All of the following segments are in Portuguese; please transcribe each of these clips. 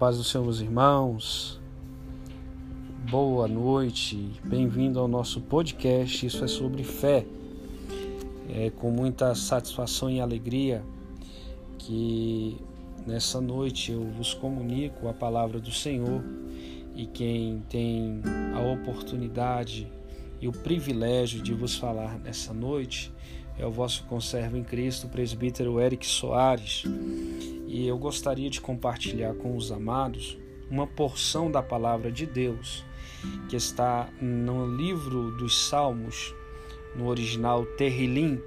paz do Senhor, meus irmãos. Boa noite, bem-vindo ao nosso podcast. Isso é sobre fé. É com muita satisfação e alegria que nessa noite eu vos comunico a palavra do Senhor e quem tem a oportunidade e o privilégio de vos falar nessa noite é o vosso conservo em Cristo, o presbítero Eric Soares e eu gostaria de compartilhar com os amados uma porção da palavra de Deus que está no livro dos Salmos, no original Terrilim,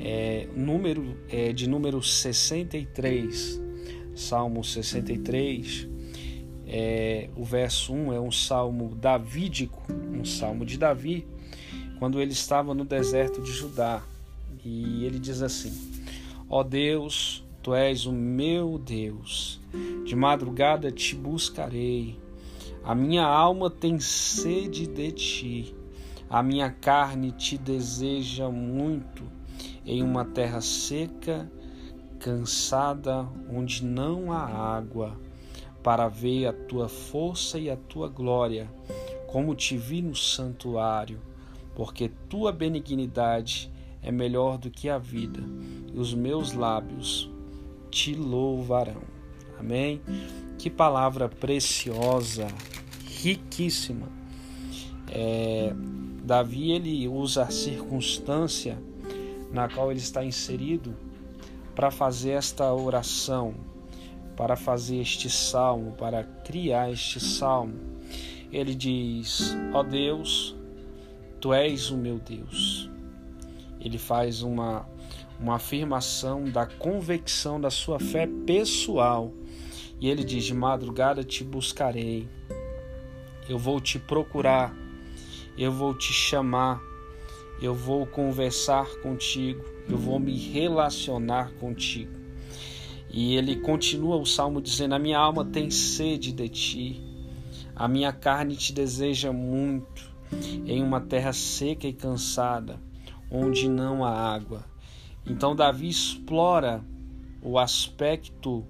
é, número, é, de número 63, Salmo 63, é, o verso 1 é um salmo davídico, um salmo de Davi, quando ele estava no deserto de Judá. E ele diz assim: Ó oh Deus, Tu és o meu Deus. De madrugada te buscarei. A minha alma tem sede de ti. A minha carne te deseja muito em uma terra seca, cansada, onde não há água, para ver a tua força e a tua glória, como te vi no santuário, porque tua benignidade é melhor do que a vida, e os meus lábios te louvarão. Amém? Que palavra preciosa, riquíssima. É, Davi ele usa a circunstância na qual ele está inserido para fazer esta oração, para fazer este salmo, para criar este salmo. Ele diz: Ó oh Deus, tu és o meu Deus. Ele faz uma uma afirmação da convicção da sua fé pessoal. E ele diz: De madrugada te buscarei, eu vou te procurar, eu vou te chamar, eu vou conversar contigo, eu vou me relacionar contigo. E ele continua o salmo dizendo: A minha alma tem sede de ti, a minha carne te deseja muito, em uma terra seca e cansada, onde não há água. Então, Davi explora o aspecto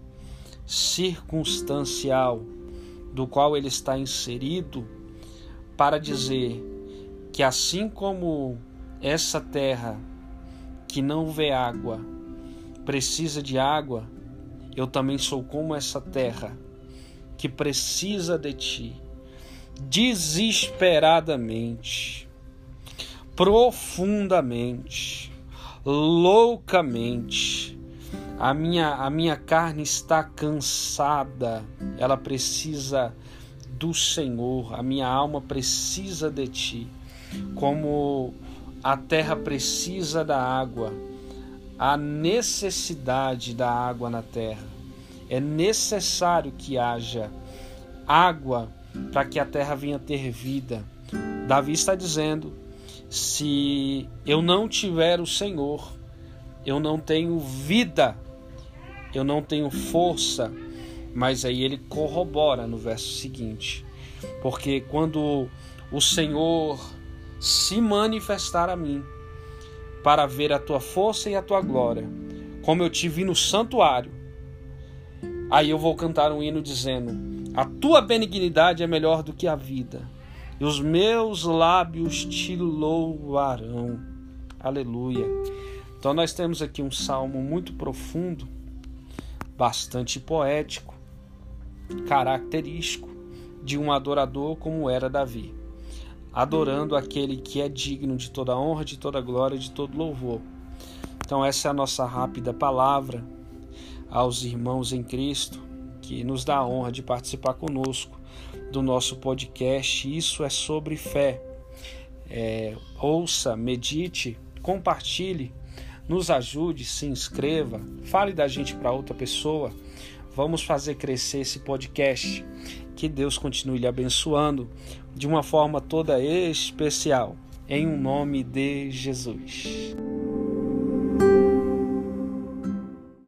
circunstancial do qual ele está inserido para dizer que, assim como essa terra que não vê água precisa de água, eu também sou como essa terra que precisa de ti desesperadamente, profundamente loucamente. A minha, a minha carne está cansada, ela precisa do Senhor, a minha alma precisa de ti. Como a terra precisa da água, a necessidade da água na terra. É necessário que haja água para que a terra venha ter vida. Davi está dizendo se eu não tiver o Senhor, eu não tenho vida, eu não tenho força. Mas aí ele corrobora no verso seguinte, porque quando o Senhor se manifestar a mim, para ver a tua força e a tua glória, como eu te vi no santuário, aí eu vou cantar um hino dizendo: A tua benignidade é melhor do que a vida e os meus lábios te louvarão. Aleluia. Então nós temos aqui um salmo muito profundo, bastante poético, característico de um adorador como era Davi, adorando aquele que é digno de toda honra, de toda glória, de todo louvor. Então essa é a nossa rápida palavra aos irmãos em Cristo, que nos dá a honra de participar conosco do nosso podcast. Isso é sobre fé. É, ouça, medite, compartilhe, nos ajude, se inscreva, fale da gente para outra pessoa. Vamos fazer crescer esse podcast. Que Deus continue lhe abençoando de uma forma toda especial. Em um nome de Jesus.